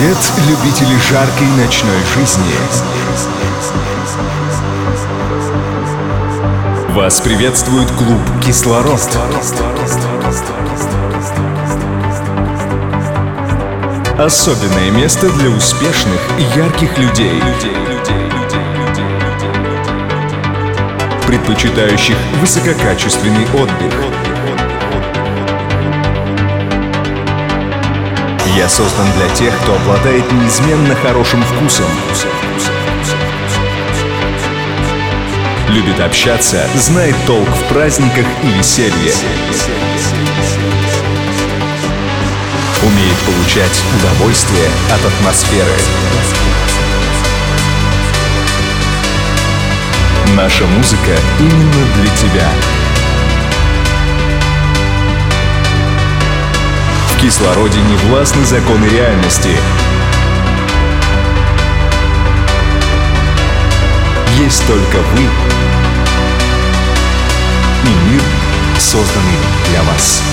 Привет, любители жаркой ночной жизни. Вас приветствует клуб «Кислород». Особенное место для успешных и ярких людей, предпочитающих высококачественный отдых. Я создан для тех, кто обладает неизменно хорошим вкусом. Любит общаться, знает толк в праздниках и веселье. Умеет получать удовольствие от атмосферы. Наша музыка именно для тебя. Кислороде не властны законы реальности. Есть только вы и мир, созданный для вас.